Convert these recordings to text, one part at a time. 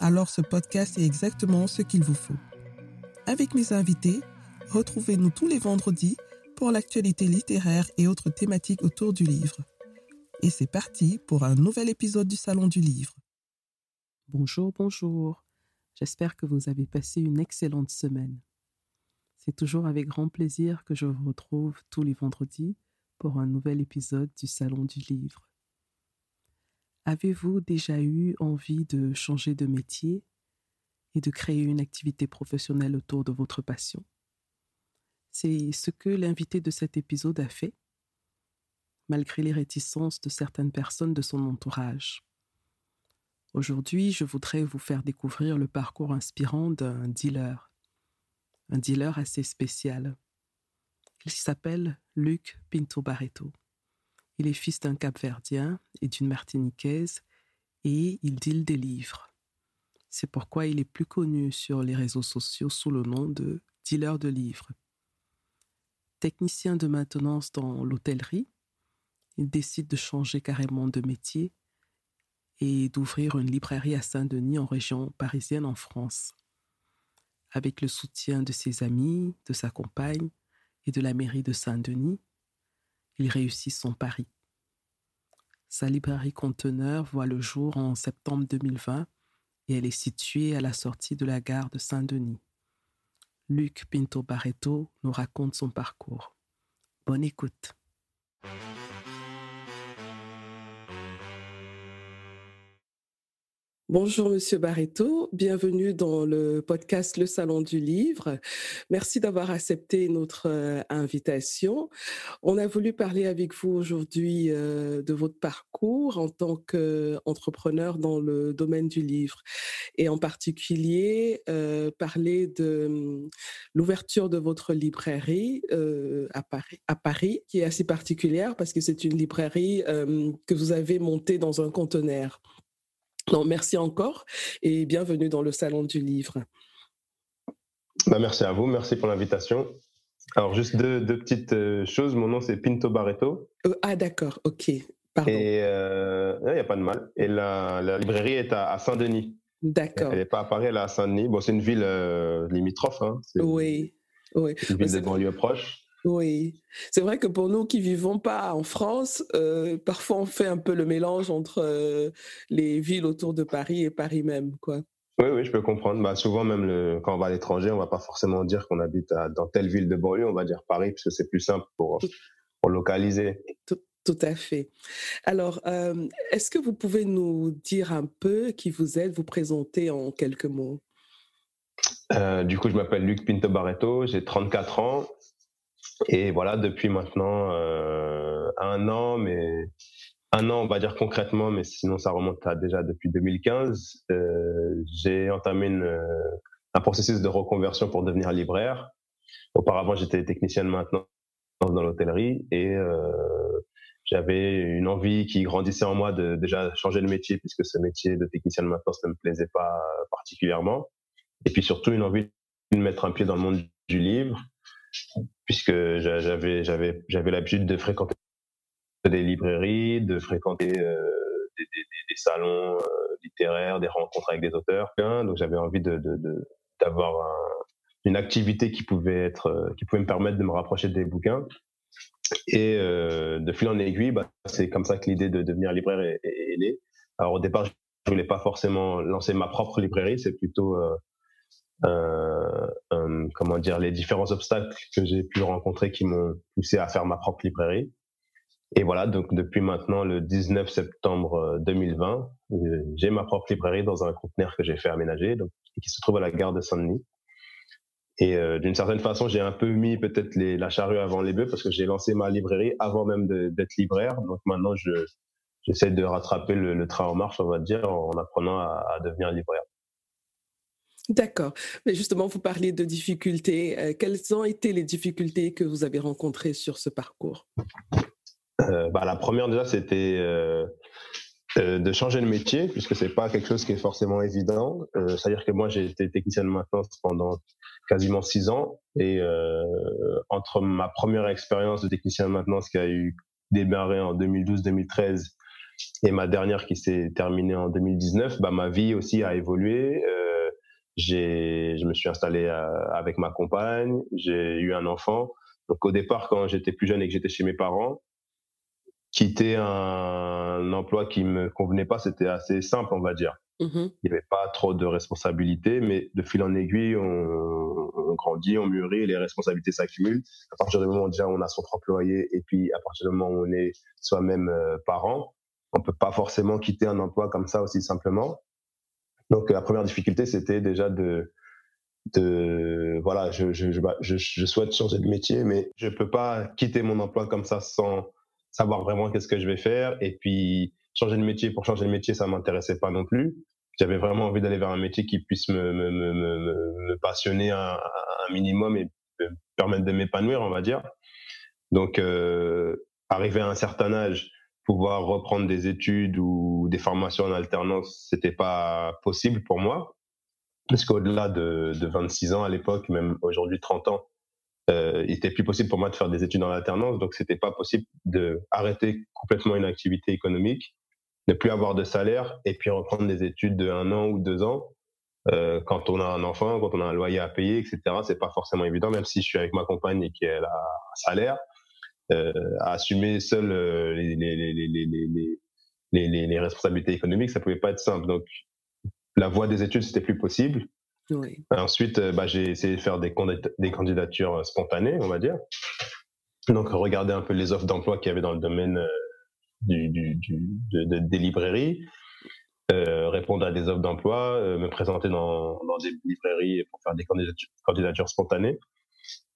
alors ce podcast est exactement ce qu'il vous faut. Avec mes invités, retrouvez-nous tous les vendredis pour l'actualité littéraire et autres thématiques autour du livre. Et c'est parti pour un nouvel épisode du Salon du Livre. Bonjour, bonjour. J'espère que vous avez passé une excellente semaine. C'est toujours avec grand plaisir que je vous retrouve tous les vendredis pour un nouvel épisode du Salon du Livre. Avez-vous déjà eu envie de changer de métier et de créer une activité professionnelle autour de votre passion? C'est ce que l'invité de cet épisode a fait, malgré les réticences de certaines personnes de son entourage. Aujourd'hui, je voudrais vous faire découvrir le parcours inspirant d'un dealer, un dealer assez spécial. Il s'appelle Luc Pinto Barreto. Il est fils d'un Capverdien et d'une Martiniquaise et il deal des livres. C'est pourquoi il est plus connu sur les réseaux sociaux sous le nom de dealer de livres. Technicien de maintenance dans l'hôtellerie, il décide de changer carrément de métier et d'ouvrir une librairie à Saint-Denis en région parisienne en France. Avec le soutien de ses amis, de sa compagne et de la mairie de Saint-Denis, il réussit son pari. Sa librairie conteneur voit le jour en septembre 2020 et elle est située à la sortie de la gare de Saint-Denis. Luc Pinto Barreto nous raconte son parcours. Bonne écoute. Bonjour Monsieur Barreto, bienvenue dans le podcast Le Salon du Livre. Merci d'avoir accepté notre euh, invitation. On a voulu parler avec vous aujourd'hui euh, de votre parcours en tant qu'entrepreneur dans le domaine du livre et en particulier euh, parler de hum, l'ouverture de votre librairie à, Paris, à Paris, qui est assez particulière parce que c'est une librairie que vous avez montée dans un conteneur merci encore et bienvenue dans le Salon du Livre. Bah, merci à vous, merci pour l'invitation. Alors, juste deux, petites euh, choses. Mon nom, c'est Pinto Barreto. Euh, ah, d'accord, ok. Pardon. Et il euh, n'y a pas de mal. Et la, librairie est à, Saint-Denis. D'accord. Elle n'est pas à Paris, elle est à Saint-Denis. Bon, c'est une ville limitrophe. Hein. Oui, oui. Une ville de banlieue proche. Oui, c'est vrai que pour nous qui vivons pas en France, euh, parfois on fait un peu le mélange entre euh, les villes autour de Paris et Paris même, quoi. Oui, oui, je peux comprendre. Bah, souvent, même le, quand on va à l'étranger, on va pas forcément dire qu'on habite dans telle ville de banlieue, on va dire Paris, parce que c'est plus simple pour, pour localiser. Tout, tout, à fait. Alors, euh, est-ce que vous pouvez nous dire un peu qui vous êtes, vous présenter en quelques mots Du coup, je m'appelle Luc Pinto Barreto, j'ai 34 ans. Et voilà, depuis maintenant euh, un an, mais un an, on va dire concrètement, mais sinon ça remonte à déjà depuis 2015, euh, j'ai entamé euh, un processus de reconversion pour devenir libraire. Auparavant, j'étais technicien de maintenance dans l'hôtellerie et j'avais une envie qui grandissait en moi de déjà changer de métier puisque ce métier de technicien de maintenance ne me plaisait pas particulièrement. Et puis surtout une envie de mettre un pied dans le monde du livre puisque j'avais l'habitude de fréquenter des librairies, de fréquenter euh, des, salons euh, littéraires, des rencontres avec des auteurs. Donc j'avais envie d'avoir une activité qui pouvait être euh, qui pouvait me permettre de me rapprocher des bouquins. Et de fil en aiguille, bah, c'est comme ça que l'idée de devenir libraire est, est, née. Alors au départ, je voulais pas forcément lancer ma propre librairie, c'est plutôt comment dire, les différents obstacles que j'ai pu rencontrer qui m'ont poussé à faire ma propre librairie. Et voilà, donc depuis maintenant le 19 septembre 2020, euh, j'ai ma propre librairie dans un conteneur que j'ai fait aménager, donc qui se trouve à la gare de Saint-Denis. Et euh, d'une certaine façon, j'ai un peu mis peut-être la charrue avant les bœufs parce que j'ai lancé ma librairie avant même d'être libraire. Donc maintenant, je j'essaie de rattraper le, train en marche, on va dire, en apprenant à, à devenir libraire. D'accord. Mais justement, vous parliez de difficultés. Euh, quelles ont été les difficultés que vous avez rencontrées sur ce parcours? Euh, bah, La première, déjà, c'était euh, de changer de métier, puisque c'est pas quelque chose qui est forcément évident. C'est-à-dire que moi, j'ai été technicien de maintenance pendant quasiment six ans. Et entre ma première expérience de technicien de maintenance qui a eu démarré en 2012-2013 et ma dernière qui s'est terminée en 2019, bah, ma vie aussi a évolué. J'ai, je me suis installé euh, avec ma compagne, j'ai eu un enfant. Donc au départ, quand j'étais plus jeune et que j'étais chez mes parents, quitter un emploi qui me convenait pas, c'était assez simple, on va dire. Mmh Il n'y avait pas trop de responsabilités, mais de fil en aiguille, on, on grandit, on mûrit, les responsabilités s'accumulent. À partir du moment où déjà on a son employé et puis à partir du moment où on est soi-même euh, parent, on peut pas forcément quitter un emploi comme ça aussi simplement. Donc la première difficulté, c'était déjà de, de voilà, je, je, je, je, souhaite changer de métier, mais je peux pas quitter mon emploi comme ça sans savoir vraiment qu'est-ce que je vais faire. Et puis changer de métier pour changer de métier, ça m'intéressait pas non plus. J'avais vraiment envie d'aller vers un métier qui puisse me, me, me, me passionner un, un, minimum et me permettre de m'épanouir, on va dire. Donc, euh, arrivé à un certain âge, pouvoir reprendre des études ou des formations en alternance, c'était pas possible pour moi. Parce qu'au-delà de, de 26 ans à l'époque, même aujourd'hui 30 ans, euh, il était plus possible pour moi de faire des études en alternance, donc c'était pas possible de arrêter complètement une activité économique, ne plus avoir de salaire et puis reprendre des études de un an ou deux ans. Euh, quand on a un enfant, quand on a un loyer à payer, etc., c'est pas forcément évident, même si je suis avec ma compagne et qu'elle a un salaire à assumer seul euh, les, les, les, les, les, responsabilités économiques, ça pouvait pas être simple. Donc, la voie des études, c'était plus possible. Oui. Ensuite, euh, bah, j'ai essayé de faire des, des candidatures spontanées, on va dire. Donc, regarder un peu les offres d'emploi qu'il y avait dans le domaine du, du, du de, des librairies, euh, répondre à des offres d'emploi, me présenter dans, dans, des librairies pour faire des candidatures, candidatures spontanées.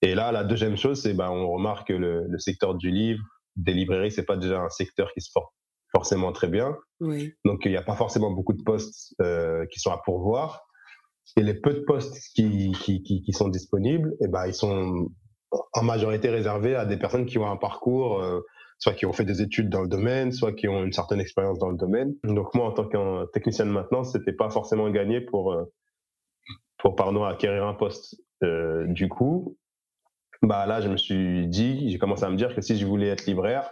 Et là, la deuxième chose, c'est ben, on remarque que le, le, secteur du livre, des librairies, c'est pas déjà un secteur qui se porte forcément très bien. Oui. Donc, il n'y a pas forcément beaucoup de postes euh, qui sont à pourvoir. Et les peu de postes qui, qui, qui, qui sont disponibles, eh ben, ils sont en majorité réservés à des personnes qui ont un parcours, euh, soit qui ont fait des études dans le domaine, soit qui ont une certaine expérience dans le domaine. Donc, moi, en tant qu'un technicien de maintenance, c'était pas forcément gagné pour, euh, pour pardon, acquérir un poste. Euh, du coup, bah là, je me suis dit, j'ai commencé à me dire que si je voulais être libraire,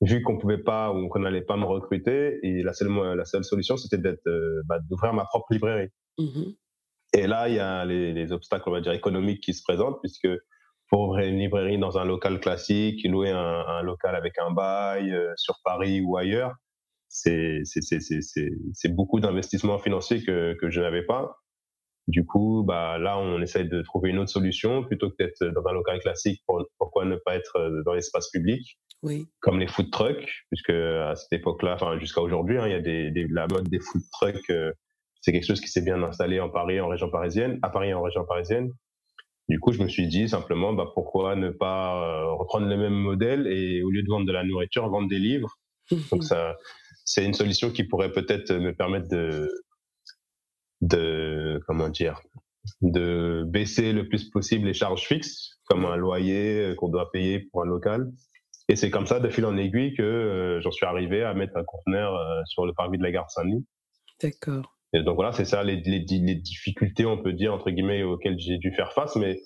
vu qu'on pouvait pas ou qu'on n'allait pas me recruter, et la seule, la seule solution, c'était d'être, euh, bah, d'ouvrir ma propre librairie. Mmh et là, il y a les, les, obstacles, on va dire, économiques qui se présentent, puisque pour ouvrir une librairie dans un local classique, louer un, un local avec un bail euh, sur Paris ou ailleurs, c'est, c'est, c'est, c'est, beaucoup d'investissements financiers que, que je n'avais pas. Du coup, bah là, on essaye de trouver une autre solution plutôt que d'être dans un local classique. pourquoi ne pas être euh, dans l'espace public, oui. comme les food trucks, puisque à cette époque-là, enfin jusqu'à aujourd'hui, hein, il y a des, des, la mode des food trucks. Euh, c'est quelque chose qui s'est bien installé en Paris, en région parisienne, à Paris en région parisienne. Du coup, je me suis dit simplement, bah, pourquoi ne pas euh, reprendre le même modèle et au lieu de vendre de la nourriture, vendre des livres. Donc ça, c'est une solution qui pourrait peut-être me permettre de de comment dire de baisser le plus possible les charges fixes comme un loyer euh, qu'on doit payer pour un local et c'est comme ça de fil en aiguille que euh, j'en suis arrivé à mettre un conteneur euh, sur le parvis de la gare Saint-Denis. D'accord. Et donc voilà, c'est ça les, les, les, difficultés, on peut dire entre guillemets, auxquelles j'ai dû faire face. Mais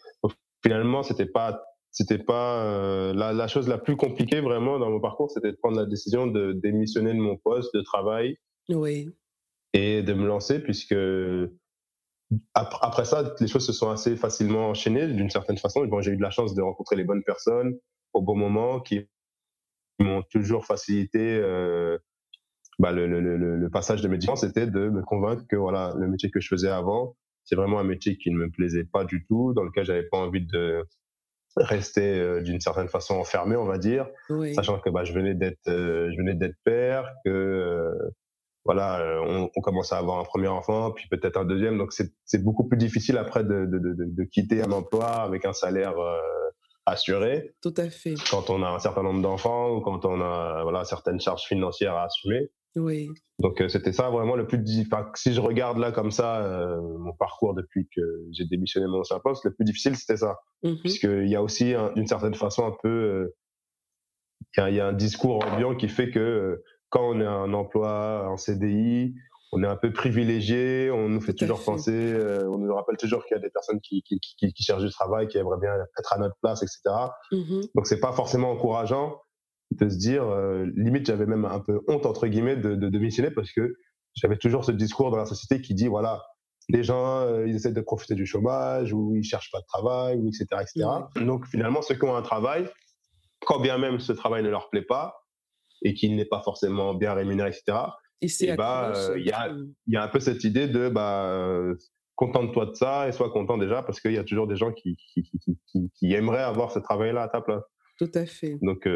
finalement, c'était pas, c'était pas la, la, chose la plus compliquée vraiment dans mon parcours, c'était de prendre la décision de démissionner de mon poste de travail. Oui et de me lancer puisque après ça, les choses se sont assez facilement enchaînées d'une certaine façon. Bon, j'ai eu de la chance de rencontrer les bonnes personnes au bon moment qui m'ont toujours facilité euh, bah, le, le, le, le, passage de mes différences. C'était de me convaincre que voilà, le métier que je faisais avant, c'est vraiment un métier qui ne me plaisait pas du tout, dans lequel j'avais pas envie de rester euh, d'une certaine façon enfermé, on va dire, sachant que bah, je venais d'être, euh, je venais d'être père, que euh, voilà, euh, on, on, commence à avoir un premier enfant, puis peut-être un deuxième. Donc c'est beaucoup plus difficile après de, de, de, de, quitter un emploi avec un salaire euh, assuré. Tout à fait. Quand on a un certain nombre d'enfants ou quand on a voilà certaines charges financières à assumer. Oui. Donc c'était ça vraiment le plus difficile. si je regarde là comme ça mon parcours depuis que j'ai démissionné mon ancien poste, le plus difficile c'était ça, mmh puisqu'il y a aussi d'une certaine façon un peu, il y, a un discours ambiant qui fait que quand on est un emploi en CDI, on est un peu privilégié, on nous fait toujours penser, euh, on nous rappelle toujours qu'il y a des personnes qui, qui, qui, qui, cherchent du travail, qui aimeraient bien être à notre place, etc. Mmh Donc c'est pas forcément encourageant de se dire, euh, limite j'avais même un peu honte entre guillemets de, de, démissionner parce que j'avais toujours ce discours dans la société qui dit voilà, les gens euh, ils essaient de profiter du chômage ou ils cherchent pas de travail ou etc etc. Donc finalement ceux qui ont un travail, quand bien même ce travail ne leur plaît pas et qu'il n'est pas forcément bien rémunéré etc et, bah, il y, a, y a un peu cette idée de bah, contente-toi de ça et sois content déjà parce qu'il y a toujours des gens qui, qui, qui, qui, aimeraient avoir ce travail-là à ta place. Tout à fait. Donc,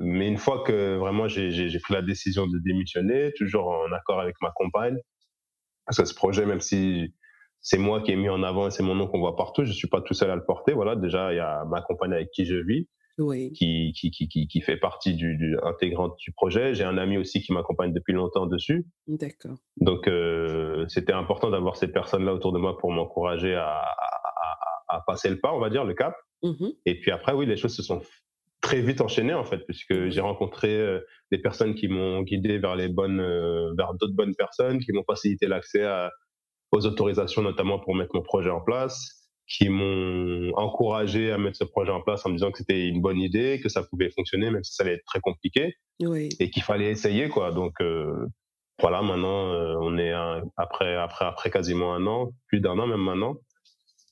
mais une fois que vraiment j'ai pris la décision de démissionner, toujours en accord avec ma compagne, parce que ce projet, même si c'est moi qui ai mis en avant et c'est mon nom qu'on voit partout, je suis pas tout seul à le porter. Voilà, déjà il y a ma compagne avec qui je vis, qui, qui, qui, qui, fait partie du, du, intégrante du projet. J'ai un ami aussi qui m'accompagne depuis longtemps dessus. D'accord. Donc, euh, c'était important d'avoir ces personnes-là autour de moi pour m'encourager à, à, à, passer le pas, on va dire, le cap. Mmh Et puis après, oui, les choses se sont très vite enchaînées, en fait, puisque j'ai rencontré euh, des personnes qui m'ont guidé vers les bonnes, euh, vers d'autres bonnes personnes, qui m'ont facilité l'accès aux autorisations, notamment pour mettre mon projet en place qui m'ont encouragé à mettre ce projet en place en me disant que c'était une bonne idée, que ça pouvait fonctionner, même si ça allait être très compliqué, oui. et qu'il fallait essayer quoi. Donc euh, voilà, maintenant euh, on est après après après quasiment un an, plus d'un an même maintenant.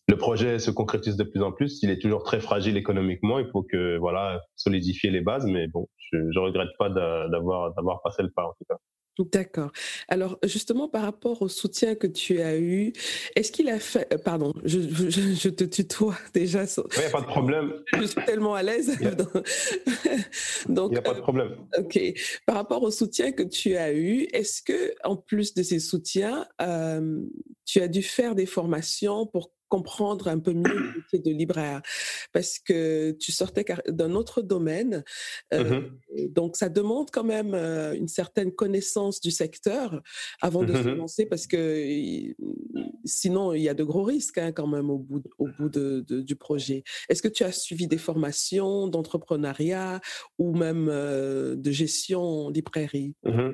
Le projet se concrétise de plus en plus. Il est toujours très fragile économiquement. Il faut que voilà solidifier les bases, mais bon, je, je regrette pas d'avoir d'avoir passé le pas en tout cas. D'accord. Alors justement, par rapport au soutien que tu as eu, est-ce qu'il a fait... Euh, pardon, je, je, te tutoie déjà. Il n'y a pas de problème. Je suis tellement à l'aise. Donc, il n'y a pas de problème. Euh, ok. Par rapport au soutien que tu as eu, est-ce que en plus de ces soutiens, euh, tu as dû faire des formations pour comprendre un peu mieux le métier de libraire parce que tu sortais d'un autre domaine. Euh, mmh donc, ça demande quand même euh, une certaine connaissance du secteur avant de se mmh lancer parce que sinon, il y a de gros risques hein, quand même au bout, au bout de, du projet. Est-ce que tu as suivi des formations d'entrepreneuriat ou même euh, de gestion librairie? Mmh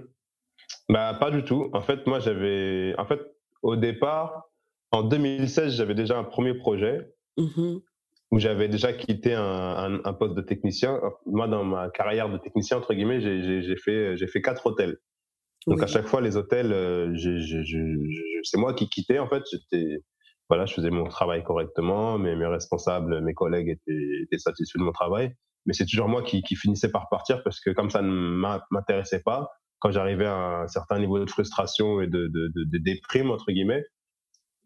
bah, Pas du tout. En fait, moi, j'avais. En fait, au départ, en 2016, j'avais déjà un premier projet mmh où j'avais déjà quitté un, poste de technicien. Moi, dans ma carrière de technicien, entre guillemets, j'ai fait, fait quatre hôtels. Donc à chaque fois, les hôtels, euh, c'est moi qui quittais en fait. J'étais, voilà, je faisais mon travail correctement, mes, mes responsables, mes collègues étaient, satisfaits de mon travail, mais c'est toujours moi qui, qui finissais par partir parce que comme ça ne m'intéressait pas, quand j'arrivais à un certain niveau de frustration et de, de, de déprime entre guillemets,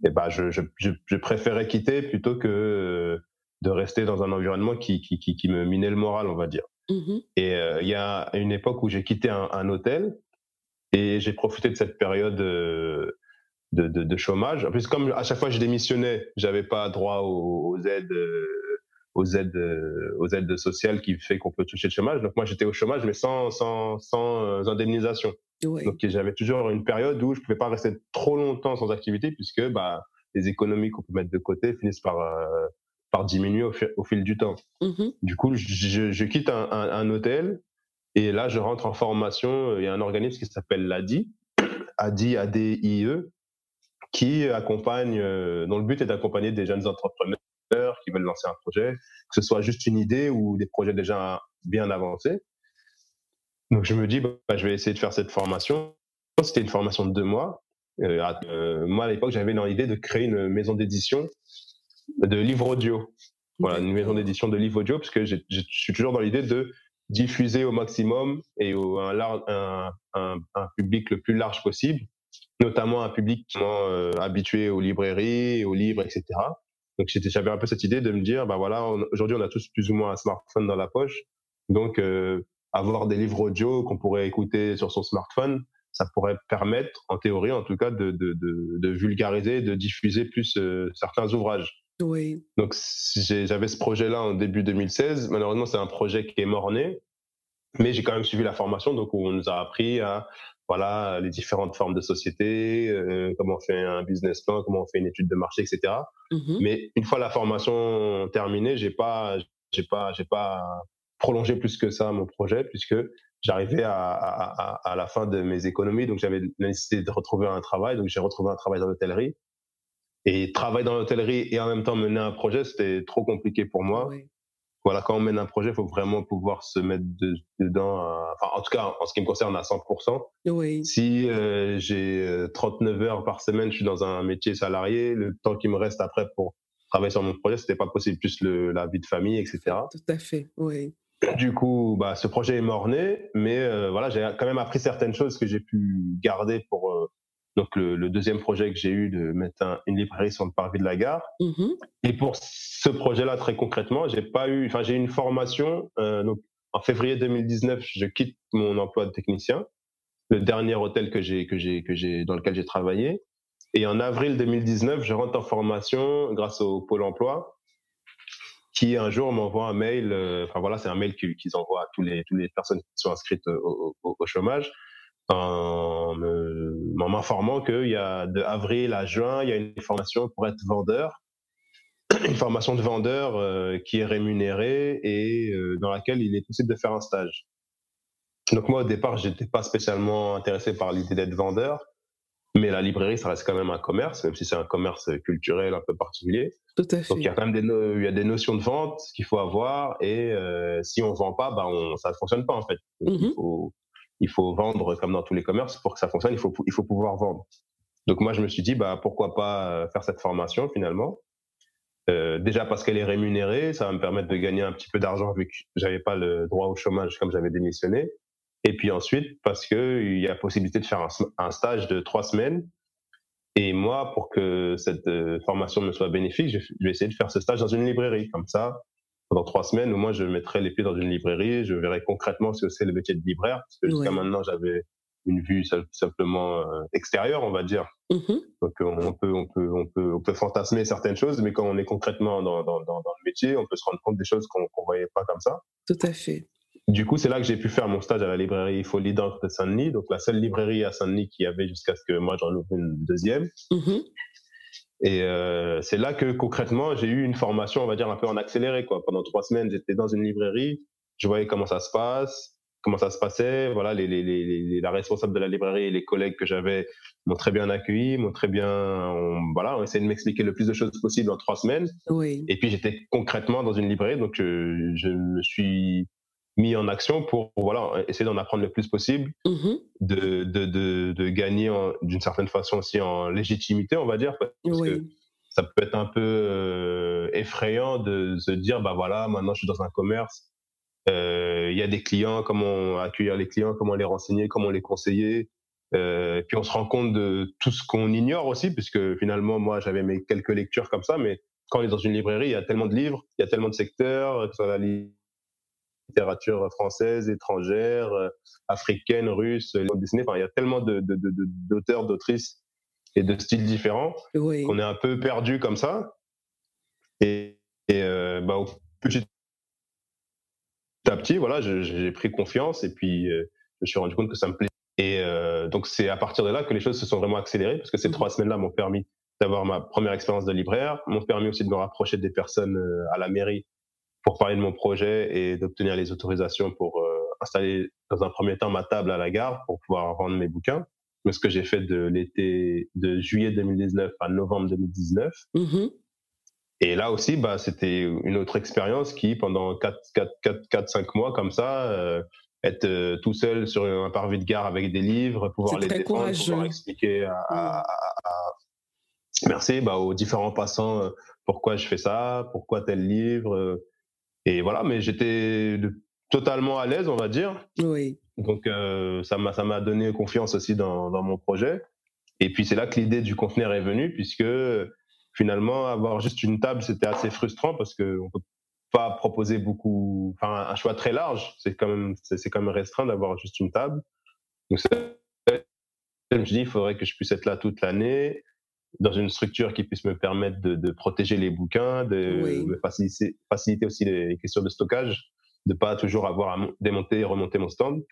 et bah, je, je, je, préférais quitter plutôt que euh, de rester dans un environnement qui, qui, qui, qui me minait le moral, on va dire. Mmh et euh, il y a une époque où j'ai quitté un, un, hôtel et j'ai profité de cette période euh, de, de, de, chômage. En plus, comme à chaque fois je démissionnais, j'avais pas droit aux, aux aides, aux aides, aux aides sociales qui fait qu'on peut toucher le chômage. Donc moi, j'étais au chômage, mais sans, sans, sans indemnisation. Donc j'avais toujours une période où je pouvais pas rester trop longtemps sans activité puisque bah, les économies qu'on peut mettre de côté finissent par, euh, par diminuer au, fil du temps. Mmh du coup, je, je quitte un, un, un, hôtel et là, je rentre en formation. Il y a un organisme qui s'appelle l'ADI, ADI, A-D-I-E, qui accompagne, euh, dont le but est d'accompagner des jeunes entrepreneurs qui veulent lancer un projet, que ce soit juste une idée ou des projets déjà bien avancés. Donc je me dis, bah, je vais essayer de faire cette formation. C'était une formation de deux mois. Euh, euh, moi, à l'époque, j'avais dans l'idée de créer une maison d'édition de livres audio. Voilà, une maison d'édition de livres audio, parce que je suis toujours dans l'idée de diffuser au maximum et au un, un, un, un, public le plus large possible, notamment un public euh, habitué aux librairies, aux livres, etc. Donc j'avais un peu cette idée de me dire, bah voilà, aujourd'hui on a tous plus ou moins un smartphone dans la poche, donc euh, avoir des livres audio qu'on pourrait écouter sur son smartphone, ça pourrait permettre, en théorie en tout cas, de, de, de, de vulgariser, de diffuser plus euh, certains ouvrages. Oui. Donc j'avais ce projet-là en début 2016. Malheureusement, c'est un projet qui est mort-né. Mais j'ai quand même suivi la formation, donc on nous a appris à voilà les différentes formes de société, euh, comment on fait un business plan, comment on fait une étude de marché, etc. Mmh Mais une fois la formation terminée, j'ai pas, j'ai pas, j'ai pas prolongé plus que ça mon projet puisque j'arrivais à, à, à, la fin de mes économies, donc j'avais la nécessité de retrouver un travail, donc j'ai retrouvé un travail dans l'hôtellerie. Et travailler dans l'hôtellerie et en même temps mener un projet, c'était trop compliqué pour moi. Oui voilà, quand on mène un projet, il faut vraiment pouvoir se mettre dedans, enfin, en tout cas, en ce qui me concerne, à 100%. Oui. Si euh, j'ai 39 euh, heures par semaine, je suis dans un métier salarié, le temps qui me reste après pour travailler sur mon projet, c'était pas possible, plus le, la vie de famille, etc. Tout à fait, oui. Du coup, bah, ce projet est mort-né, mais euh, voilà, j'ai quand même appris certaines choses que j'ai pu garder pour donc le, deuxième projet que j'ai eu de mettre une librairie sur le parvis de la gare. Mmh Et pour ce projet-là, très concrètement, j'ai pas eu, enfin j'ai eu une formation. Euh, donc en février 2019, je quitte mon emploi de technicien, le dernier hôtel que j'ai que j'ai que j'ai dans lequel j'ai travaillé. Et en avril 2019, je rentre en formation grâce au Pôle Emploi, qui un jour m'envoie un mail. Euh, enfin voilà, c'est un mail qu'ils envoient à tous les toutes les personnes qui sont inscrites au, chômage en m'informant qu'il y a de avril à juin, il y a une formation pour être vendeur, une formation de vendeur euh, qui est rémunérée et euh, dans laquelle il est possible de faire un stage. Donc moi au départ, j'étais pas spécialement intéressé par l'idée d'être vendeur, mais la librairie ça reste quand même un commerce, même si c'est un commerce culturel un peu particulier. Tout à fait. Donc il y a quand même des, il y a des notions de vente qu'il faut avoir et euh, si on vend pas, bah on, ça ne fonctionne pas en fait. il faut il faut vendre comme dans tous les commerces. Pour que ça fonctionne, il faut, il faut pouvoir vendre. Donc moi, je me suis dit, bah, pourquoi pas euh, faire cette formation finalement euh, Déjà parce qu'elle est rémunérée, ça va me permettre de gagner un petit peu d'argent vu que j'avais pas le droit au chômage comme j'avais démissionné. Et puis ensuite, parce qu'il y a possibilité de faire un, stage de trois semaines. Et moi, pour que cette euh, formation me soit bénéfique, je vais essayer de faire ce stage dans une librairie. Comme ça, pendant trois semaines, au moins, je mettrai les pieds dans une librairie, je verrai concrètement ce que c'est le métier de libraire, parce que jusqu'à maintenant, j'avais une vue simplement euh, extérieure, on va dire. Mmh Donc on peut, on peut, on peut, on peut fantasmer certaines choses, mais quand on est concrètement dans, dans, dans, le métier, on peut se rendre compte des choses qu'on ne voyait pas comme ça. Tout à fait. Du coup, c'est là que j'ai pu faire mon stage à la librairie Folie d'encre de Saint-Denis, donc la seule librairie à Saint-Denis qui avait jusqu'à ce que moi j'en ouvre une deuxième. Mmh et euh, c'est là que concrètement, j'ai eu une formation, on va dire, un peu en accéléré. Quoi. Pendant trois semaines, j'étais dans une librairie, je voyais comment ça se passe, comment ça se passait. Voilà, les, les, les, la responsable de la librairie et les collègues que j'avais m'ont très bien accueilli, m'ont très bien, on, voilà, on essayé de m'expliquer le plus de choses possible en trois semaines. Oui. Et puis j'étais concrètement dans une librairie, donc je, je me suis mis en action pour, voilà essayer d'en apprendre le plus possible, mmh de, de, de, de, gagner d'une certaine façon aussi en légitimité, on va dire, parce que ça peut être un peu euh, effrayant de se dire bah voilà maintenant je suis dans un commerce, euh, il y a des clients, comment accueillir les clients, comment les renseigner, comment les conseiller. Euh, puis on se rend compte de tout ce qu'on ignore aussi, puisque finalement moi j'avais mes quelques lectures comme ça, mais quand on est dans une librairie, il y a tellement de livres, il y a tellement de secteurs, que la littérature française, étrangère, euh, africaine, russe, Disney. Enfin, il y a tellement de, d'auteurs, d'autrices et de styles différents qu'on est un peu perdu comme ça. Et, euh, bah, petit à petit, voilà, j'ai pris confiance et puis euh, je me suis rendu compte que ça me plaît. Et donc c'est à partir de là que les choses se sont vraiment accélérées parce que ces mmh. trois semaines-là m'ont permis d'avoir ma première expérience de libraire, m'ont permis aussi de me rapprocher des personnes à la mairie pour parler de mon projet et d'obtenir les autorisations pour euh, installer dans un premier temps ma table à la gare pour pouvoir vendre mes bouquins. ce que j'ai fait de l'été de juillet 2019 à novembre 2019. Mmh et là aussi, bah, c'était une autre expérience qui, pendant 4, 4, 4, 4 5 mois comme ça, euh, être euh, tout seul sur un parvis de gare avec des livres, pouvoir les défendre, pouvoir expliquer à, à, à, merci bah, aux différents passants pourquoi je fais ça, pourquoi tel livre, et voilà, mais j'étais totalement à l'aise, on va dire. Oui. Donc euh, ça m'a ça m'a donné confiance aussi dans, dans mon projet. Et puis c'est là que l'idée du conteneur est venue, puisque finalement avoir juste une table c'était assez frustrant parce que on peut pas proposer beaucoup, enfin un choix très large. C'est quand même c'est quand même restreint d'avoir juste une table. Donc je me suis dit il faudrait que je puisse être là toute l'année dans une structure qui puisse me permettre de, de protéger les bouquins, de me faciliter, faciliter aussi les questions de stockage. de pas toujours avoir à démonter et remonter mon stand.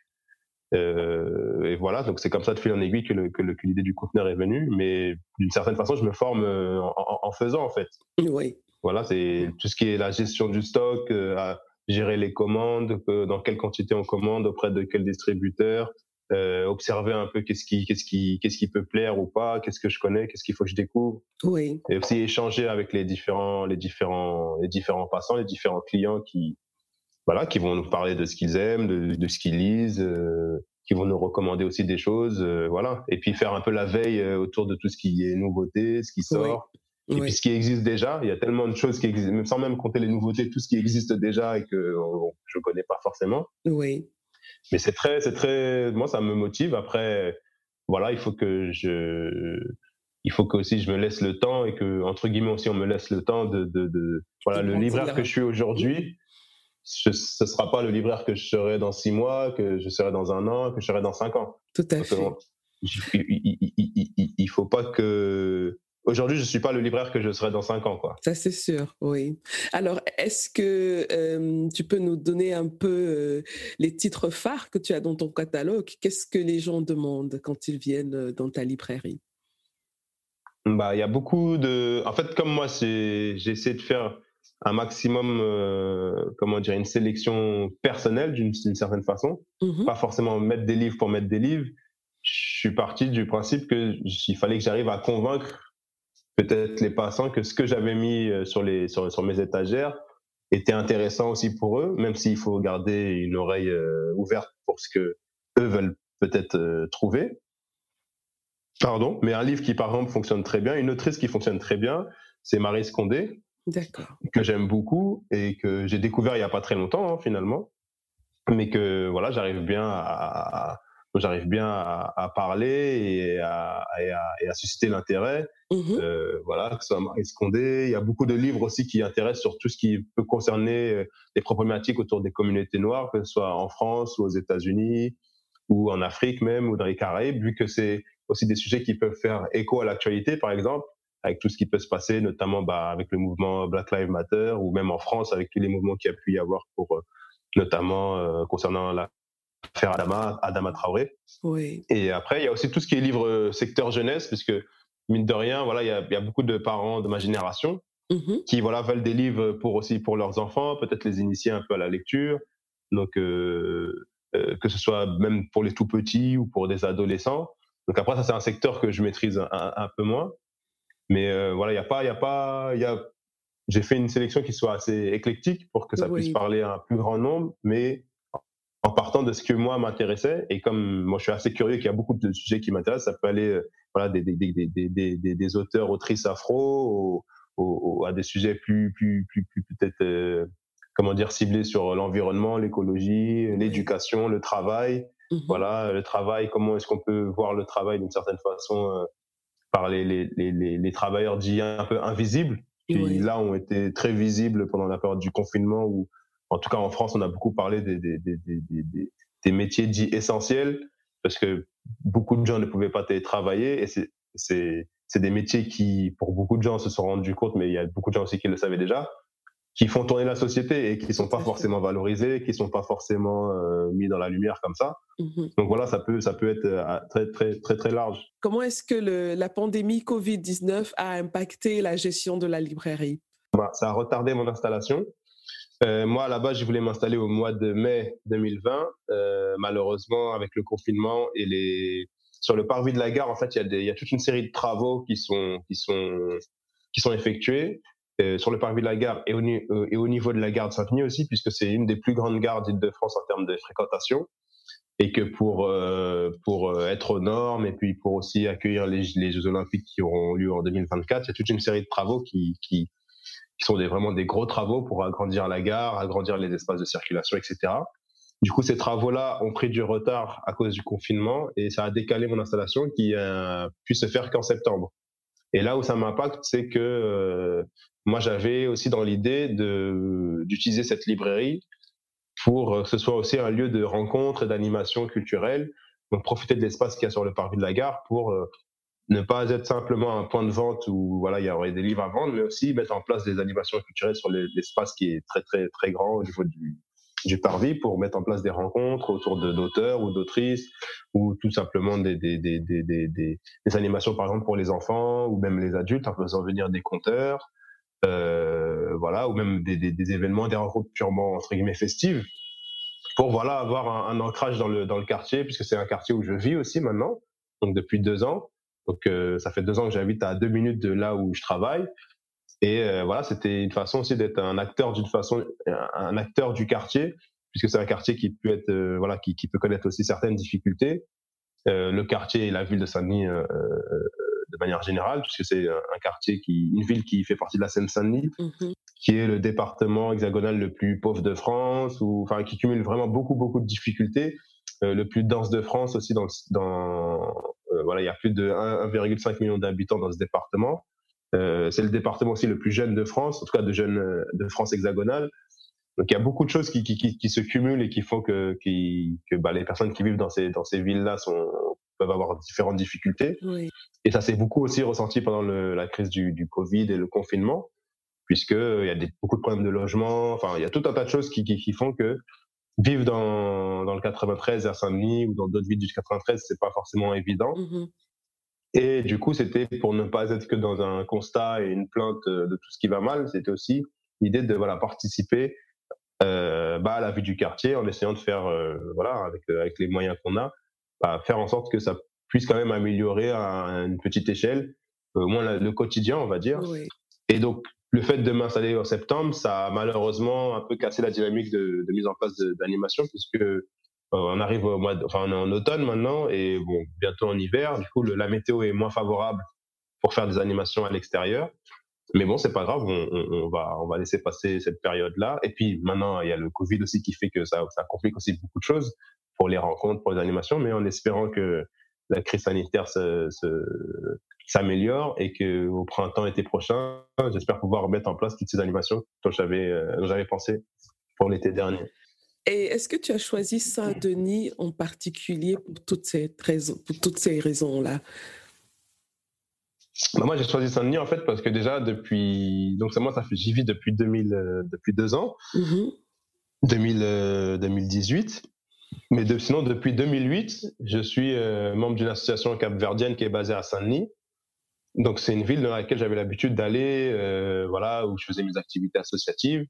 Euh, et voilà, donc c'est comme ça de fil en aiguille que, le, que, l'idée du conteneur est venue. Mais d'une certaine façon, je me forme euh, en, faisant en fait. Oui. Voilà, c'est tout ce qui est la gestion du stock, euh, à gérer les commandes, dans quelle quantité on commande, auprès de quel distributeur, euh, observer un peu qu'est-ce qui, qu'est-ce qui, qu'est-ce qui peut plaire ou pas, qu'est-ce que je connais, qu'est-ce qu'il faut que je découvre. Oui. Et aussi échanger avec les différents, les différents, les différents passants, les différents clients qui, voilà, qui vont nous parler de ce qu'ils aiment, de, de ce qu'ils lisent, euh, qui vont nous recommander aussi des choses, euh, voilà. Et puis faire un peu la veille autour de tout ce qui est nouveauté, ce qui sort. Et puis ce qui existe déjà, il y a tellement de choses qui existent, sans même compter les nouveautés, tout ce qui existe déjà et que je connais pas forcément. Oui. Mais c'est très, c'est très, moi ça me motive. Après, voilà, il faut que je, il faut que aussi je me laisse le temps et que entre guillemets aussi on me laisse le temps de, de, de voilà, le libraire que je suis aujourd'hui ce ne sera pas le libraire que je serai dans six mois, que je serai dans un an, que je serai dans cinq ans. Tout à fait. il, ne faut pas que. Aujourd'hui, je suis pas le libraire que je serai dans cinq ans, quoi. Ça, c'est sûr, oui. Alors, est-ce que euh, tu peux nous donner un peu euh, les titres phares que tu as dans ton catalogue? Qu'est-ce que les gens demandent quand ils viennent euh, dans ta librairie? Bah, il y a beaucoup de. En fait, comme moi, j'essaie de faire un maximum, euh, comment dire, une sélection personnelle d'une certaine façon. Mm-hmm. Pas forcément mettre des livres pour mettre des livres. Je suis parti du principe que il fallait que j'arrive à convaincre peut-être les passants que ce que j'avais mis euh, sur les sur, sur, mes étagères était intéressant aussi pour eux, même s'il faut garder une oreille euh, ouverte pour ce que eux veulent peut-être trouver. Pardon, mais un livre qui par exemple fonctionne très bien, une autrice qui fonctionne très bien, c'est Marie Scondé, que j'aime beaucoup et que j'ai découvert il y a pas très longtemps hein, finalement, mais que voilà j'arrive bien à, j'arrive bien à, parler et à, et à, susciter l'intérêt. Mm-hmm. Euh, voilà, que ce soit Marie Scondé. Il y a beaucoup de livres aussi qui intéressent sur tout ce qui peut concerner euh, les problématiques autour des communautés noires, que ce soit en France ou aux États-Unis ou en Afrique même ou dans les Caraïbes, vu que c'est aussi des sujets qui peuvent faire écho à l'actualité, par exemple avec tout ce qui peut se passer, notamment bah, avec le mouvement Black Lives Matter ou même en France avec tous les mouvements qu'il y a pu y avoir pour euh, notamment euh, concernant l'affaire Adama, Adama Traoré. Oui. Et après, il y a aussi tout ce qui est livre euh, secteur jeunesse, puisque mine de rien, voilà, il y a, y a beaucoup de parents de ma génération mm-hmm. qui voilà veulent des livres pour aussi pour leurs enfants, peut-être les initier un peu à la lecture. Donc euh, que ce soit même pour les tout petits ou pour des adolescents. Donc après, ça c'est un secteur que je maîtrise un, un peu moins. Mais euh, voilà, il y a pas, il y a pas, il y a. J'ai fait une sélection qui soit assez éclectique pour que ça puisse parler à un plus grand nombre, mais partant de ce que moi m'intéressait. Et comme moi, je suis assez curieux, qu'il y a beaucoup de sujets qui m'intéressent, ça peut aller, euh, voilà, des, des, des, des, des auteurs, autrices afro, à des sujets plus, plus, plus, plus peut-être, euh, comment dire, ciblés sur l'environnement, l'écologie, l'éducation, le travail. Mmh voilà, le travail, comment est-ce qu'on peut voir le travail d'une certaine façon par les, les, les, les, travailleurs dits un peu invisibles, qui là ont été très visibles pendant la période du confinement, où en tout cas en France, on a beaucoup parlé des, des, des, des, des métiers dits essentiels, parce que beaucoup de gens ne pouvaient pas télétravailler, et c'est des métiers qui, pour beaucoup de gens, se sont rendus compte, mais il y a beaucoup de gens aussi qui le savaient déjà, qui font tourner la société et qui sont pas forcément valorisés, qui sont pas forcément euh, mis dans la lumière comme ça. Mmh Donc voilà, ça peut ça peut être euh, très très très très large. Comment est-ce que le, la pandémie Covid-19 a impacté la gestion de la librairie? Bah, Ça a retardé mon installation. Euh, moi, à la base, je voulais m'installer au mois de mai 2020. Euh, malheureusement, avec le confinement et les sur le parvis de la gare, en fait, il y, y, a toute une série de travaux qui sont qui sont qui sont effectués euh, sur le parvis de la gare et au, euh, et au niveau de la gare de Saint-Denis aussi, puisque c'est une des plus grandes gares d'Île-de-France en termes de fréquentation, et que pour euh, pour être aux normes et puis pour aussi accueillir les, les, Jeux Olympiques qui auront lieu en 2024, il y a toute une série de travaux qui qui, qui sont vraiment des gros travaux pour agrandir la gare, agrandir les espaces de circulation, etc. Du coup, ces travaux-là ont pris du retard à cause du confinement et ça a décalé mon installation qui a pu se faire qu'en septembre. Et là où ça m'impacte, c'est que moi, j'avais aussi dans l'idée d'utiliser cette librairie pour que ce soit aussi un lieu de rencontre et d'animation culturelle. Donc, profiter de l'espace qu'il y a sur le parvis de la gare pour euh, ne pas être simplement un point de vente où voilà il y aurait des livres à vendre, mais aussi mettre en place des animations culturelles sur l'espace qui est très très très grand au niveau du du parvis pour mettre en place des rencontres autour d'auteurs ou d'autrices ou tout simplement des, des, des, des, des, animations par exemple pour les enfants ou même les adultes en faisant venir des conteurs euh, voilà ou même des, événements des rencontres purement entre guillemets festives pour voilà avoir un, ancrage dans le dans le quartier puisque c'est un quartier où je vis aussi maintenant donc depuis deux ans donc euh, ça fait deux ans que j'habite à deux minutes de là où je travaille et euh, voilà, c'était une façon aussi d'être un acteur d'une façon, un acteur du quartier, puisque c'est un quartier qui peut être, euh, voilà, qui, qui, peut connaître aussi certaines difficultés. Euh, le quartier et la ville de Saint-Denis euh, de manière générale, puisque c'est un quartier qui, une ville qui fait partie de la Seine-Saint-Denis, mmh qui est le département hexagonal le plus pauvre de France, ou enfin qui cumule vraiment beaucoup beaucoup de difficultés. le plus dense de France aussi dans, dans voilà, il y a plus de 1,5 million d'habitants dans ce département. Euh, c'est le département aussi le plus jeune de France, en tout cas de jeunes euh, de France hexagonale. Donc il y a beaucoup de choses qui, qui, qui, qui se cumulent et qui font que, qui, que bah, les personnes qui vivent dans ces, dans ces villes-là sont, peuvent avoir différentes difficultés. Oui. Et ça s'est beaucoup aussi ressenti pendant le, la crise du, du Covid et le confinement, puisqu'il euh, y a des, beaucoup de problèmes de logement, enfin il y a tout un tas de choses qui font que vivre dans, dans le 93 à Saint-Denis ou dans d'autres villes du 93, c'est pas forcément évident. Mm-hmm. Et du coup, c'était pour ne pas être que dans un constat et une plainte de tout ce qui va mal, c'était aussi l'idée de voilà participer euh, bah, à la vie du quartier en essayant de faire euh, voilà avec euh, avec les moyens qu'on a, bah, faire en sorte que ça puisse quand même améliorer à une petite échelle, au moins le quotidien, on va dire. Et donc le fait de m'installer en septembre, ça a malheureusement un peu cassé la dynamique de, mise en place d'animation puisque euh, on arrive au mois, enfin on est en automne maintenant et bon bientôt en hiver. Du coup, la météo est moins favorable pour faire des animations à l'extérieur. Mais bon, c'est pas grave, on, on, va on va laisser passer cette période-là. Et puis maintenant, il y a le Covid aussi qui fait que ça ça complique aussi beaucoup de choses pour les rencontres, pour les animations. Mais en espérant que la crise sanitaire se, s'améliore et que au printemps été prochain, j'espère pouvoir mettre en place toutes ces animations dont j'avais euh, pensé pour l'été dernier. Et est-ce que tu as choisi Saint-Denis en particulier pour toutes ces raisons, pour toutes ces raisons-là? Bah, Moi, j'ai choisi Saint-Denis en fait parce que déjà depuis, donc moi, ça fait, j'y vis depuis 2000, euh, depuis deux ans, 2000, 2018. Mmh euh, Mais sinon, depuis 2008, je suis euh, membre d'une association capverdienne qui est basée à Saint-Denis. Donc, c'est une ville dans laquelle j'avais l'habitude d'aller, voilà, où je faisais mes activités associatives.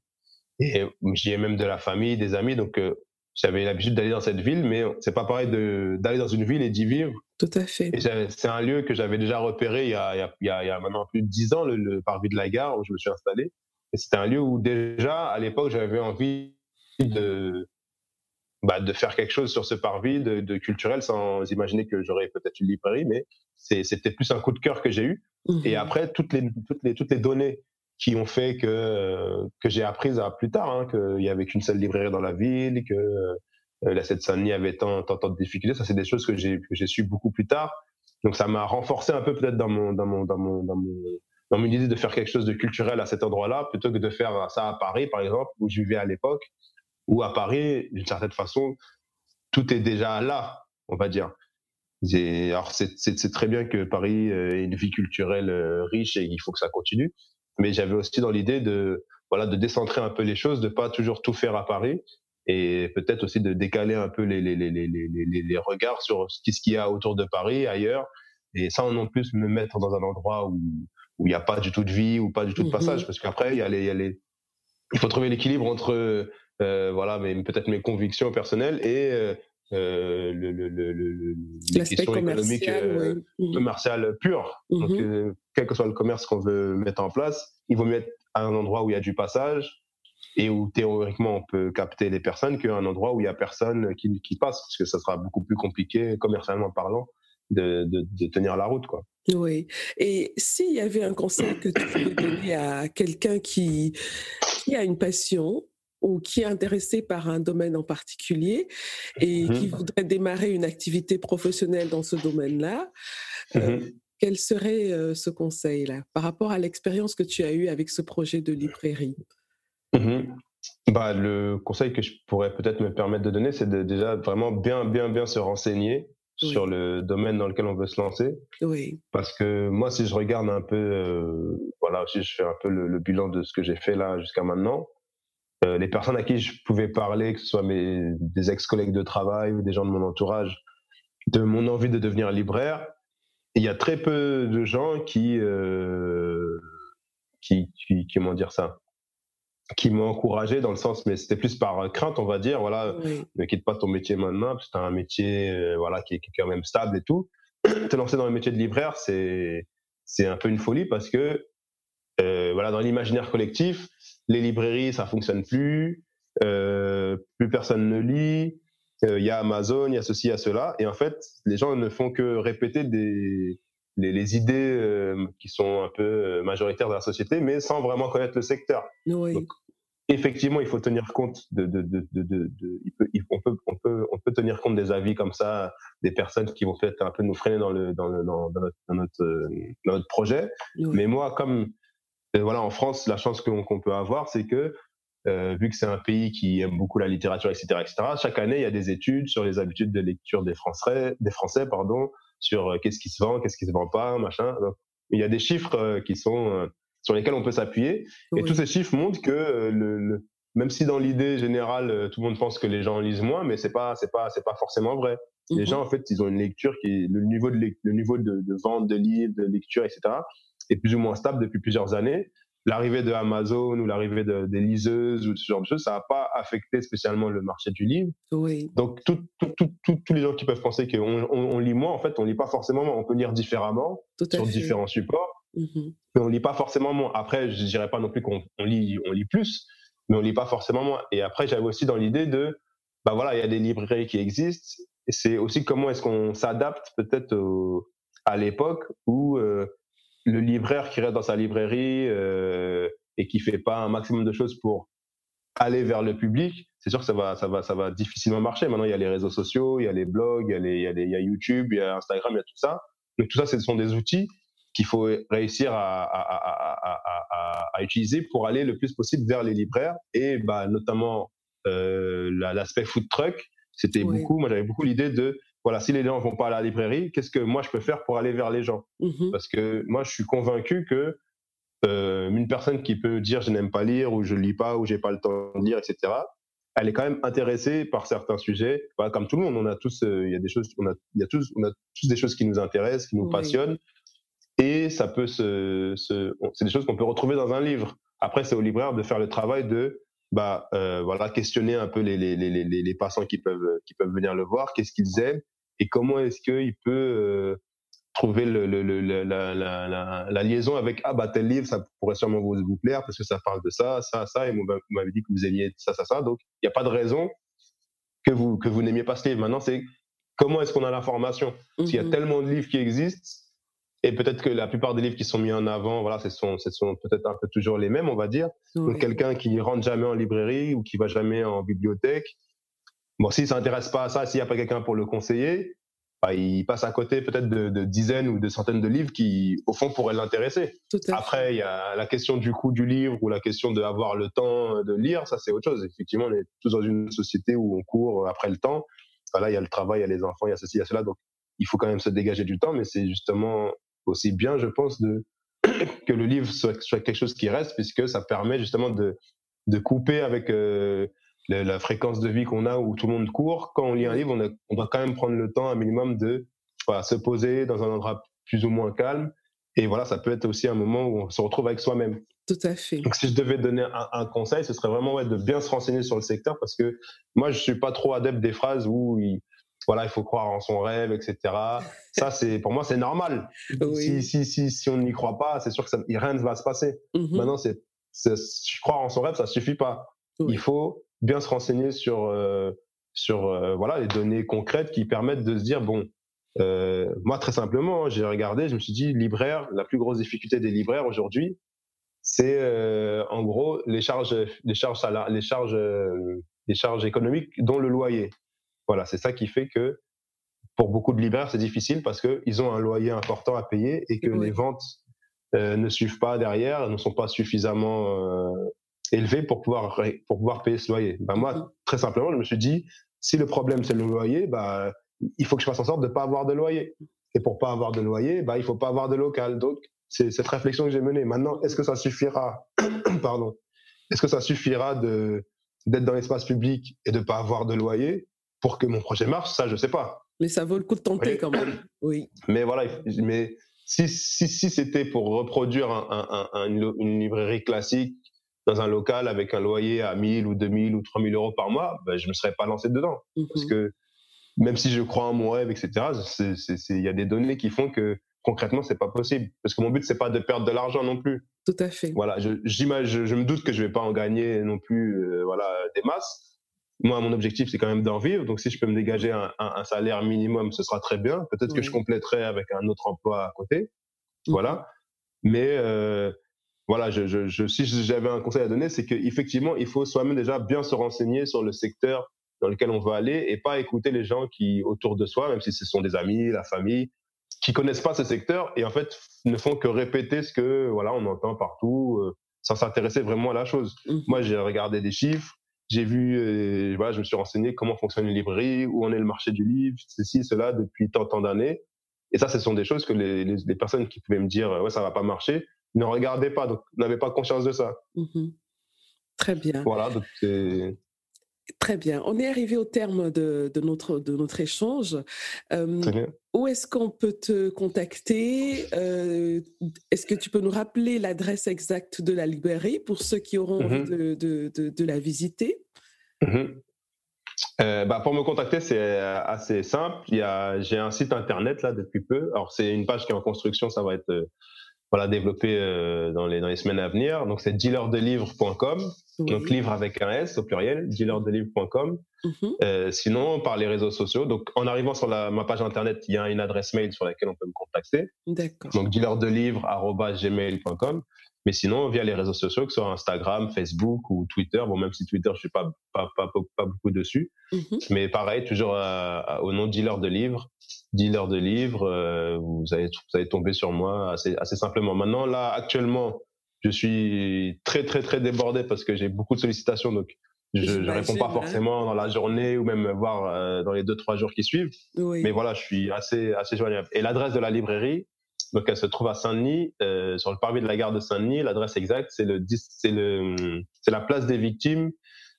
Et j'y ai même de la famille, des amis, donc euh, j'avais l'habitude d'aller dans cette ville, mais c'est pas pareil d'aller dans une ville et d'y vivre. Tout à fait. C'est un lieu que j'avais déjà repéré il y, a, il, y a, il y a, maintenant plus de dix ans, le, parvis de la gare où je me suis installé. Et c'était un lieu où déjà, à l'époque, j'avais envie de, bah, de faire quelque chose sur ce parvis de, de culturel sans imaginer que j'aurais peut-être une librairie, mais c'était plus un coup de cœur que j'ai eu. Et mhm. après, toutes les, toutes les, toutes les données qui ont fait que que j'ai appris à plus tard hein, qu'il y avait qu'une seule librairie dans la ville, que euh, la Seine-Saint-Denis avait tant, tant, tant de difficultés. Ça, c'est des choses que j'ai que j'ai su beaucoup plus tard. Donc, ça m'a renforcé un peu peut-être dans mon dans mon dans mon dans mon dans mon idée de faire quelque chose de culturel à cet endroit-là, plutôt que de faire ça à Paris, par exemple, où je vivais à l'époque, où à Paris, d'une certaine façon, tout est déjà là, on va dire. Alors, c'est très bien que Paris ait une vie culturelle euh, riche et il faut que ça continue mais j'avais aussi dans l'idée de voilà de décentrer un peu les choses, de pas toujours tout faire à Paris et peut-être aussi de décaler un peu les, les, les, les, les regards sur ce qu'il y a autour de Paris, ailleurs, et sans non plus me mettre dans un endroit où où il n'y a pas du tout de vie ou pas du tout de passage, mm-hmm. parce qu'après il y a les, y a les il faut trouver l'équilibre entre euh, voilà mais peut-être mes convictions personnelles et euh, euh, le, le, le, les questions économiques euh, mm-hmm. commerciales pures. Donc, euh, quel que soit le commerce qu'on veut mettre en place, il vaut mieux être à un endroit où il y a du passage et où théoriquement on peut capter les personnes qu'à un endroit où il y a personne qui, qui passe, parce que ça sera beaucoup plus compliqué commercialement parlant de, de, de tenir la route, quoi. Oui. Et s'il y avait un conseil que tu voulais donner à quelqu'un qui, qui a une passion ou qui est intéressé par un domaine en particulier et mmh qui voudrait démarrer une activité professionnelle dans ce domaine-là, euh, mmh quel serait euh, ce conseil-là par rapport à l'expérience que tu as eue avec ce projet de librairie? Mmh bah, Le conseil que je pourrais peut-être me permettre de donner, c'est de déjà vraiment bien, bien, bien se renseigner sur le domaine dans lequel on veut se lancer. Oui. Parce que moi, si je regarde un peu, euh, voilà, si je fais un peu le, le bilan de ce que j'ai fait là jusqu'à maintenant, les personnes à qui je pouvais parler, que ce soit mes, des ex-collègues de travail ou des gens de mon entourage, de mon envie de devenir libraire, il y a très peu de gens qui, qui, qui, comment dire ça, qui m'ont encouragé dans le sens, mais c'était plus par crainte, on va dire, voilà, ne quitte pas ton métier maintenant, parce que c'est un métier, euh, voilà, qui est, quand même stable et tout. Te lancer dans le métier de libraire, c'est, c'est un peu une folie parce que, euh, voilà, dans l'imaginaire collectif, les librairies, ça fonctionne plus, euh, plus personne ne lit, il y a Amazon, il y a ceci, il y a cela, et en fait, les gens ne font que répéter des, les, les idées euh, qui sont un peu euh, majoritaires dans la société, mais sans vraiment connaître le secteur. Oui. Donc, effectivement, il faut tenir compte de, de, de, de, de il peut, il, on, peut, on, peut, on peut tenir compte des avis comme ça, des personnes qui vont peut-être un peu nous freiner dans, le, dans, le, dans, notre, dans, notre, euh, dans notre projet. Oui. Mais moi, comme voilà, en France, la chance qu'on qu peut avoir, c'est que euh, vu que c'est un pays qui aime beaucoup la littérature, etc., etc., chaque année, il y a des études sur les habitudes de lecture des Français, des Français pardon, sur euh, qu'est-ce qui se vend, qu'est-ce qui se vend pas, machin. Donc, il y a des chiffres euh, qui sont sur lesquels on peut s'appuyer. Oui. Et tous ces chiffres montrent que le, le même si dans l'idée générale tout le monde pense que les gens lisent moins, mais c'est pas c'est pas c'est pas forcément vrai. Les gens en fait ils ont une lecture qui le niveau de le niveau de, de vente de livres, de lecture, etc. est plus ou moins stable depuis plusieurs années l'arrivée de Amazon ou l'arrivée de, des liseuses ou ce genre de choses, ça n'a pas affecté spécialement le marché du livre. Oui. Donc, tout, tout, tout, tous les gens qui peuvent penser qu'on on, on lit moins, en fait, on lit pas forcément moins. On peut lire différemment sur fait. différents supports, -hmm. mais on lit pas forcément moins. Après, je dirais pas non plus qu'on on lit, on lit plus, mais on lit pas forcément moins. Et après, j'avais aussi dans l'idée de, bah voilà, il y a des librairies qui existent. C'est aussi comment est-ce qu'on s'adapte peut-être à l'époque où euh, le libraire qui reste dans sa librairie euh, et qui fait pas un maximum de choses pour aller vers le public, c'est sûr que ça va, ça va, ça va difficilement marcher. Maintenant, il y a les réseaux sociaux, il y a les blogs, il y a, YouTube, il y a Instagram, il y a tout ça. Donc tout ça, ce sont des outils qu'il faut réussir à, utiliser pour aller le plus possible vers les libraires et bah, notamment euh, l'aspect food truck. C'était oui. beaucoup, moi j'avais beaucoup l'idée de voilà, si les gens vont pas à la librairie, qu'est-ce que moi je peux faire pour aller vers les gens? Mmh. Parce que moi je suis convaincu que euh, une personne qui peut dire je n'aime pas lire ou je lis pas ou j'ai pas le temps de lire, etc. Elle est quand même intéressée par certains sujets. Voilà, comme tout le monde, on a tous, euh, il euh, y a des choses, on a, il y a tous, on a tous des choses qui nous intéressent, qui nous oui. passionnent, et ça peut se, se c'est des choses qu'on peut retrouver dans un livre. Après, c'est au libraire de faire le travail de bah euh, voilà questionner un peu les, les, les, les, les passants qui peuvent qui peuvent venir le voir, qu'est-ce qu'ils aiment, et comment est-ce qu'il peut euh, trouver le, le, le, la, la, la, la, liaison avec ah bah tel livre ça pourrait sûrement vous, vous plaire parce que ça parle de ça ça ça et vous m'avez dit que vous aimiez ça ça ça. Donc il n'y a pas de raison que vous que vous n'aimiez pas ce livre. Maintenant c'est comment est-ce qu'on a l'information parce qu'il y a mm-hmm. tellement de livres qui existent et peut-être que la plupart des livres qui sont mis en avant voilà ce sont ce sont peut-être un peu toujours les mêmes on va dire oui. donc quelqu'un qui rentre jamais en librairie ou qui va jamais en bibliothèque Bon, s'il s'intéresse pas à ça, s'il n'y a pas quelqu'un pour le conseiller, bah, il passe à côté peut-être de, de, dizaines ou de centaines de livres qui, au fond, pourraient l'intéresser. Après, il y a la question du coût du livre ou la question d'avoir le temps de lire, ça c'est autre chose. Effectivement, on est tous dans une société où on court après le temps. Voilà, il y a le travail, il y a les enfants, il y a ceci, il y a cela. Donc, il faut quand même se dégager du temps, mais c'est justement aussi bien, je pense, de que le livre soit, soit, quelque chose qui reste, puisque ça permet justement de, de couper avec euh, la, la fréquence de vie qu'on a où tout le monde court, quand on lit un livre, on, a, on doit quand même prendre le temps un minimum de voilà, se poser dans un endroit plus ou moins calme. Et voilà, ça peut être aussi un moment où on se retrouve avec soi-même. Tout à fait. Donc, si je devais donner un, un conseil, ce serait vraiment ouais, de bien se renseigner sur le secteur parce que moi, je suis pas trop adepte des phrases où il, voilà, il faut croire en son rêve, etc. ça, c'est pour moi, c'est normal. Oui. Si, si, si, si on n'y croit pas, c'est sûr que ça, rien ne va se passer. Mm -hmm. Maintenant, c'est croire en son rêve, ça suffit pas. Oui. Il faut bien se renseigner sur euh, sur euh, voilà les données concrètes qui permettent de se dire bon euh, moi très simplement j'ai regardé je me suis dit libraire la plus grosse difficulté des libraires aujourd'hui c'est en gros les charges les charges les charges les charges économiques dont le loyer voilà c'est ça qui fait que pour beaucoup de libraires c'est difficile parce que ils ont un loyer important à payer et que oui. les ventes euh, ne suivent pas derrière ne sont pas suffisamment élevé pour pouvoir pour pouvoir payer ce loyer. Ben moi, mm-hmm. très simplement, je me suis dit, si le problème c'est le loyer, bah il faut que je fasse en sorte de pas avoir de loyer. Et pour pas avoir de loyer, bah il faut pas avoir de local. Donc c'est cette réflexion que j'ai menée. Maintenant, est-ce que ça suffira Pardon. est-ce que ça suffira de d'être dans l'espace public et de pas avoir de loyer? Pour que mon projet marche Ça, je sais pas. Mais ça vaut le coup de tenter quand même. Oui. Mais voilà, mais si, si, si c'était pour reproduire un, un, une librairie classique dans un local avec un loyer à 1000 ou 2000 ou 3000 euros par mois, ben, je me serais pas lancé dedans. Parce mhm. que même si je crois en mon rêve, etc., il y a des données qui font que concrètement, c'est pas possible. Parce que mon but, c'est pas de perdre de l'argent non plus. Tout à fait. Voilà, je, je, je, me doute que je vais pas en gagner non plus, euh, voilà, des masses. Moi, mon objectif, c'est quand même d'en vivre. Donc, si je peux me dégager un, un, salaire minimum, ce sera très bien. Peut-être que je compléterai avec un autre emploi à côté. Mhm. Voilà. Mais euh, voilà, je, je, si j'avais un conseil à donner, c'est qu'effectivement, il faut soi-même déjà bien se renseigner sur le secteur dans lequel on veut aller et pas écouter les gens qui autour de soi, même si ce sont des amis, la famille, qui connaissent pas ce secteur et en fait ne font que répéter ce que voilà on entend partout euh, sans s'intéresser vraiment à la chose. Mmh. Moi, j'ai regardé des chiffres, j'ai vu, euh, voilà, je me suis renseigné comment fonctionne une librairie, où en est le marché du livre, ceci, cela depuis tant tant d'années. Et ça, ce sont des choses que les, les, personnes qui pouvaient me dire ouais ça va pas marcher ne regardaient pas, donc n'avaient pas conscience de ça. Mmh Très bien. Voilà, donc c'est Très bien. On est arrivé au terme de, notre, de notre échange. où est-ce qu'on peut te contacter? Euh, Est-ce que tu peux nous rappeler l'adresse exacte de la librairie pour ceux qui auront envie mmh de, de, la visiter? Mmh euh, bah pour me contacter, c'est euh, assez simple. J'ai un site internet là depuis peu. Alors c'est une page qui est en construction, ça va être voilà, développer euh, dans, les, dans les semaines à venir. Donc, c'est Donc, livre avec un S au pluriel, dealerdelivre.com. Mm euh, sinon, par les réseaux sociaux. Donc, en arrivant sur la, ma page internet, il y a une adresse mail sur laquelle on peut me contacter. D'accord. Donc, dealerdelivre.gmail.com. Mais sinon, via les réseaux sociaux, que ce soit Instagram, Facebook ou Twitter. Bon, même si Twitter, je suis pas, pas, pas, pas beaucoup dessus. Mhm. Mais pareil, toujours au nom dealer de livres. Dealer de livres, euh, vous, allez, vous allez tomber sur moi assez, assez simplement. Maintenant, là, actuellement, je suis très, très, très débordé parce que j'ai beaucoup de sollicitations. Donc, je ne réponds pas forcément dans la journée ou même voir euh, dans les deux, trois jours qui suivent. Mais voilà, je suis assez, assez joignable. Et l'adresse de la librairie, donc elle se trouve à Saint-Denis, euh, sur le parvis de la gare de Saint-Denis. L'adresse exacte, c'est le, c'est le, c'est la place des victimes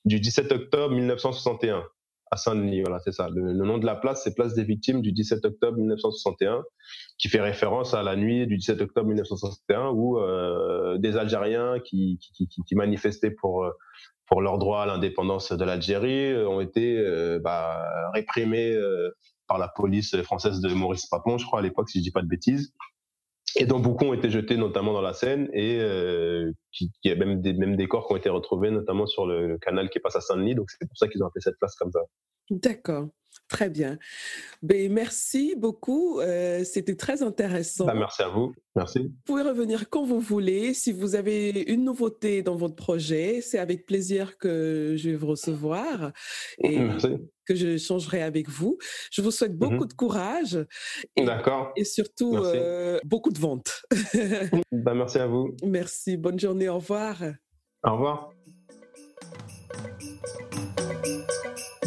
du 17 octobre 1961 à Saint-Denis. Voilà, c'est ça. Le, nom de la place, c'est Place des Victimes du 17 octobre 1961, qui fait référence à la nuit du 17 octobre 1961 où euh, des Algériens qui, qui, manifestaient pour pour leur droit à l'indépendance de l'Algérie euh, ont été euh, bah, réprimés euh, par la police française de Maurice Papon, je crois à l'époque, si je dis pas de bêtises et dont beaucoup ont été jetés notamment dans la Seine et euh, qui, a même des même des corps qui ont été retrouvés notamment sur le, canal qui passe à Saint-Denis donc c'est pour ça qu'ils ont appelé cette place comme ça. D'accord. Très bien. Ben, merci beaucoup. Euh, c'était très intéressant. Bah, merci à vous. Merci. Vous pouvez revenir quand vous voulez. Si vous avez une nouveauté dans votre projet, c'est avec plaisir que je vais vous recevoir et que je changerai avec vous. Je vous souhaite beaucoup mmh de courage. D'accord. Et surtout euh, beaucoup de ventes. bah, merci à vous. Merci. Bonne journée. Au revoir. Au revoir.